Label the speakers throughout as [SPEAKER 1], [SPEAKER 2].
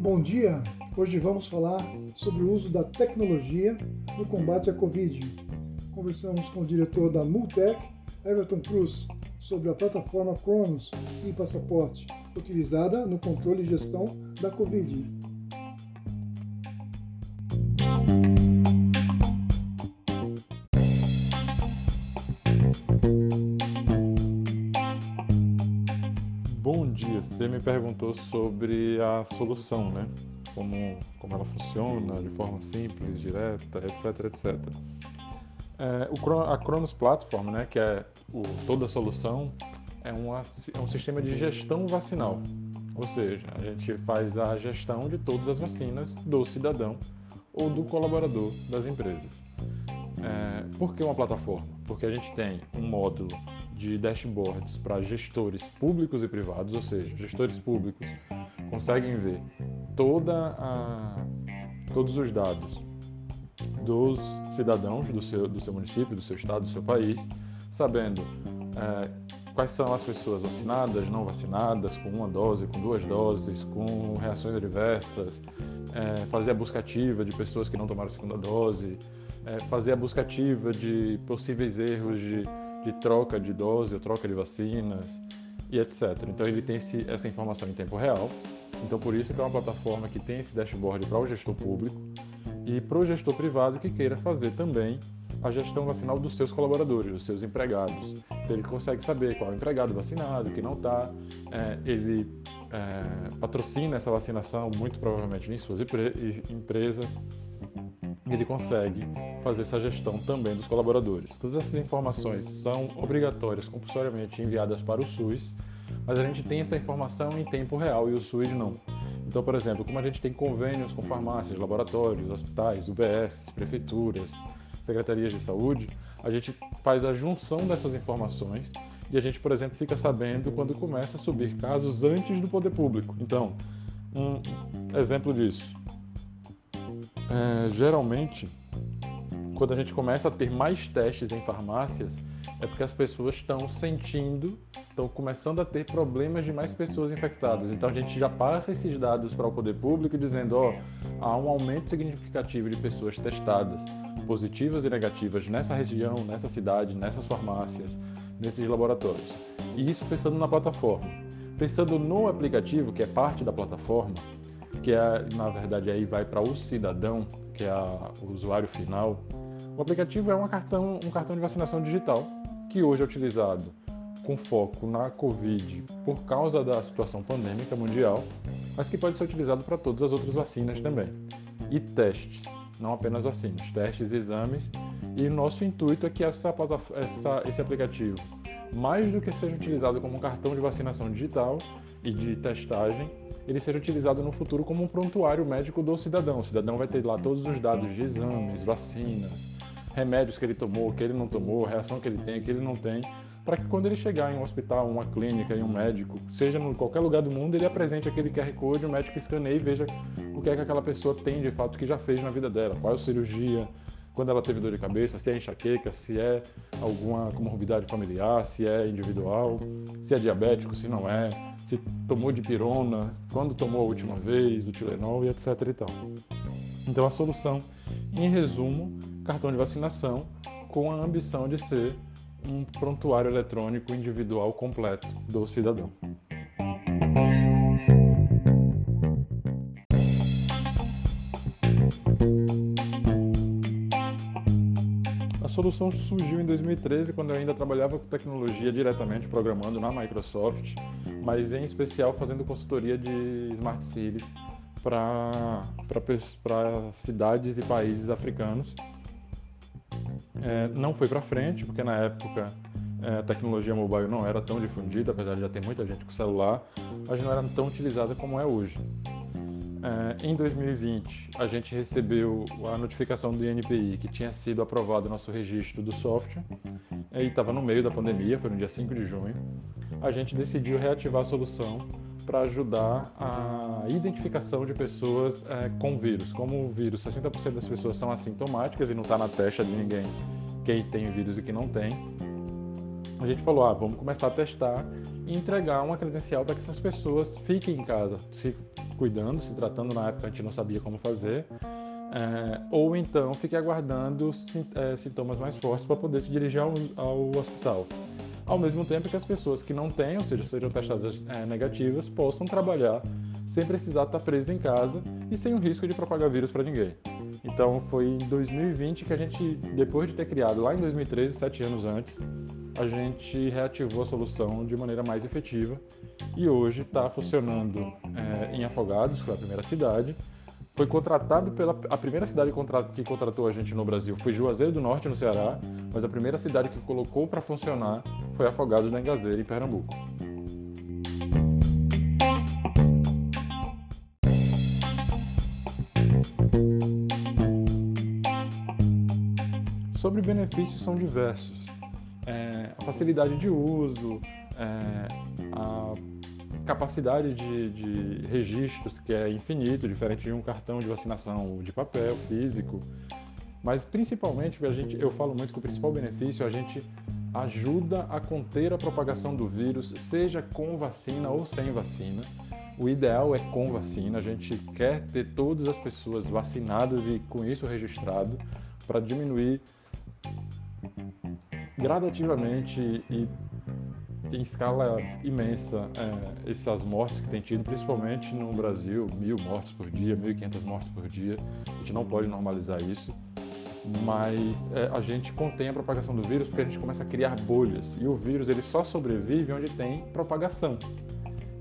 [SPEAKER 1] Bom dia! Hoje vamos falar sobre o uso da tecnologia no combate à Covid. Conversamos com o diretor da Multec, Everton Cruz, sobre a plataforma Cronos e Passaporte, utilizada no controle e gestão da Covid.
[SPEAKER 2] Dia, você me perguntou sobre a solução, né? Como, como ela funciona de forma simples, direta, etc, etc. É, o, a Cronos Platform, né, que é o, toda a solução, é, uma, é um sistema de gestão vacinal. Ou seja, a gente faz a gestão de todas as vacinas do cidadão ou do colaborador das empresas. É, por que uma plataforma? Porque a gente tem um módulo de dashboards para gestores públicos e privados, ou seja, gestores públicos conseguem ver toda a, todos os dados dos cidadãos do seu, do seu município, do seu estado, do seu país, sabendo é, quais são as pessoas vacinadas, não vacinadas, com uma dose, com duas doses, com reações adversas, é, fazer a busca ativa de pessoas que não tomaram a segunda dose, é, fazer a busca ativa de possíveis erros de de troca de dose ou troca de vacinas e etc. Então ele tem esse, essa informação em tempo real. Então por isso que é uma plataforma que tem esse dashboard para o gestor público e para o gestor privado que queira fazer também a gestão vacinal dos seus colaboradores, dos seus empregados. Então, ele consegue saber qual é o empregado vacinado, que não está. É, ele é, patrocina essa vacinação muito provavelmente em suas empresas ele consegue fazer essa gestão também dos colaboradores. Todas essas informações são obrigatórias, compulsoriamente enviadas para o SUS, mas a gente tem essa informação em tempo real e o SUS não. Então, por exemplo, como a gente tem convênios com farmácias, laboratórios, hospitais, UBS, prefeituras, secretarias de saúde, a gente faz a junção dessas informações e a gente, por exemplo, fica sabendo quando começa a subir casos antes do poder público. Então, um exemplo disso é, geralmente, quando a gente começa a ter mais testes em farmácias, é porque as pessoas estão sentindo, estão começando a ter problemas de mais pessoas infectadas. Então a gente já passa esses dados para o poder público dizendo, ó, há um aumento significativo de pessoas testadas, positivas e negativas nessa região, nessa cidade, nessas farmácias, nesses laboratórios. E isso pensando na plataforma. Pensando no aplicativo, que é parte da plataforma, que é, na verdade aí vai para o cidadão, que é a, o usuário final. O aplicativo é um cartão, um cartão de vacinação digital que hoje é utilizado com foco na Covid por causa da situação pandêmica mundial, mas que pode ser utilizado para todas as outras vacinas também. E testes, não apenas vacinas, testes, exames. E nosso intuito é que essa, essa, esse aplicativo, mais do que seja utilizado como um cartão de vacinação digital e de testagem, ele seja utilizado no futuro como um prontuário médico do cidadão. O cidadão vai ter lá todos os dados de exames, vacinas, remédios que ele tomou, que ele não tomou, reação que ele tem, que ele não tem, para que quando ele chegar em um hospital, uma clínica, em um médico, seja em qualquer lugar do mundo, ele apresente aquele QR Code, o médico escaneie e veja o que é que aquela pessoa tem de fato que já fez na vida dela, qual é a cirurgia, quando ela teve dor de cabeça, se é enxaqueca, se é alguma comorbidade familiar, se é individual, se é diabético, se não é, se tomou de pirona, quando tomou a última vez, o Tilenol e etc e tal. Então a solução, em resumo, cartão de vacinação com a ambição de ser um prontuário eletrônico individual completo do cidadão. solução surgiu em 2013, quando eu ainda trabalhava com tecnologia diretamente, programando na Microsoft, mas em especial fazendo consultoria de Smart Cities para cidades e países africanos. É, não foi para frente, porque na época é, a tecnologia mobile não era tão difundida, apesar de já ter muita gente com celular, mas não era tão utilizada como é hoje. É, em 2020, a gente recebeu a notificação do INPI que tinha sido aprovado o nosso registro do software e estava no meio da pandemia, foi no dia 5 de junho. A gente decidiu reativar a solução para ajudar a identificação de pessoas é, com vírus. Como o vírus, 60% das pessoas são assintomáticas e não está na testa de ninguém quem tem vírus e quem não tem. a gente falou, ah, vamos começar a testar e entregar uma credencial para que essas pessoas fiquem em casa, se cuidando, se tratando. Na época a gente não sabia como fazer. É, ou então fique aguardando é, sintomas mais fortes para poder se dirigir ao, ao, hospital. Ao mesmo tempo que as pessoas que não têm, ou seja, sejam testadas é, negativas, possam trabalhar sem precisar estar presas em casa e sem o risco de propagar vírus para ninguém. Então foi em 2020 que a gente, depois de ter criado lá em 2013, sete anos antes, a gente reativou a solução de maneira mais efetiva e hoje está funcionando é, em Afogados, que foi a primeira cidade. Foi contratado pela a primeira cidade que contratou a gente no Brasil foi Juazeiro do Norte, no Ceará, mas a primeira cidade que colocou para funcionar foi Afogados da Engazeira, em Pernambuco. Sobre benefícios são diversos é, a facilidade de uso, é, a capacidade de, de, registros, que é infinito, diferente de um cartão de vacinação de papel, físico. Mas principalmente, a gente, eu falo muito que o principal benefício é a gente ajuda a conter a propagação do vírus, seja com vacina ou sem vacina. O ideal é com vacina, a gente quer ter todas as pessoas vacinadas e com isso registrado para diminuir gradativamente e em escala imensa é, essas mortes que tem tido, principalmente no Brasil, mil mortes por dia, 1.500 mortes por dia. A gente não pode normalizar isso, mas é, a gente contém a propagação do vírus porque a gente começa a criar bolhas e o vírus ele só sobrevive onde tem propagação.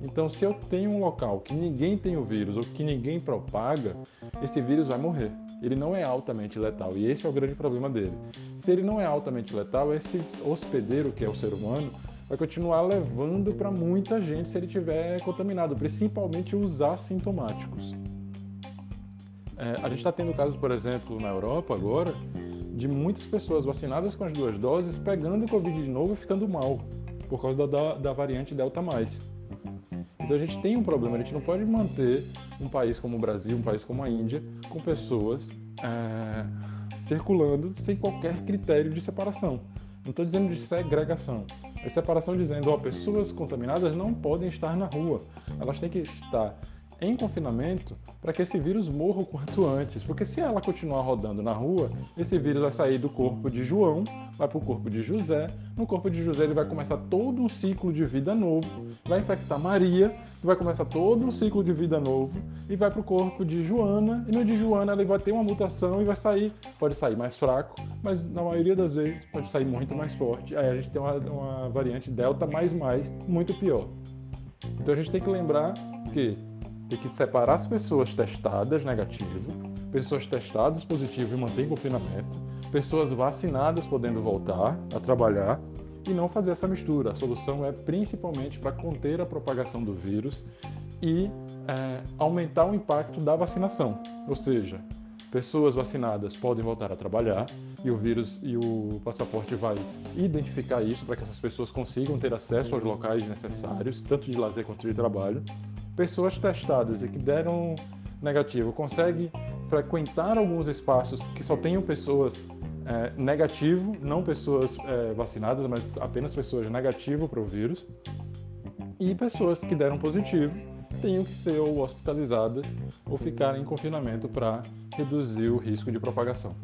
[SPEAKER 2] Então, se eu tenho um local que ninguém tem o vírus ou que ninguém propaga, esse vírus vai morrer. Ele não é altamente letal e esse é o grande problema dele. Se ele não é altamente letal, esse hospedeiro, que é o ser humano, vai continuar levando para muita gente se ele tiver contaminado, principalmente os assintomáticos. É, a gente está tendo casos, por exemplo, na Europa agora, de muitas pessoas vacinadas com as duas doses pegando o Covid de novo e ficando mal, por causa da, da variante Delta+. Então a gente tem um problema, a gente não pode manter um país como o Brasil, um país como a Índia, com pessoas é, circulando sem qualquer critério de separação. Não estou dizendo de segregação. É separação dizendo, ó, pessoas contaminadas não podem estar na rua. Elas têm que estar em confinamento para que esse vírus morra o quanto antes. Porque se ela continuar rodando na rua, esse vírus vai sair do corpo de João, vai para o corpo de José. No corpo de José ele vai começar todo um ciclo de vida novo, vai infectar Maria, vai começar todo um ciclo de vida novo e vai para o corpo de Joana. E no de Joana ele vai ter uma mutação e vai sair, pode sair mais fraco, mas na maioria das vezes pode sair muito mais forte. Aí a gente tem uma, uma variante delta mais mais muito pior. Então a gente tem que lembrar que tem que separar as pessoas testadas negativo, pessoas testadas positivo e manter confinamento, pessoas vacinadas podendo voltar a trabalhar e não fazer essa mistura. A solução é principalmente para conter a propagação do vírus e é, aumentar o impacto da vacinação. Ou seja, pessoas vacinadas podem voltar a trabalhar e o vírus e o passaporte vai identificar isso para que essas pessoas consigam ter acesso aos locais necessários, tanto de lazer quanto de trabalho pessoas testadas e que deram negativo conseguem frequentar alguns espaços que só tenham pessoas é, negativo, não pessoas é, vacinadas, mas apenas pessoas negativo para o vírus, e pessoas que deram positivo tenham que ser ou hospitalizadas ou ficar em confinamento para reduzir o risco de propagação.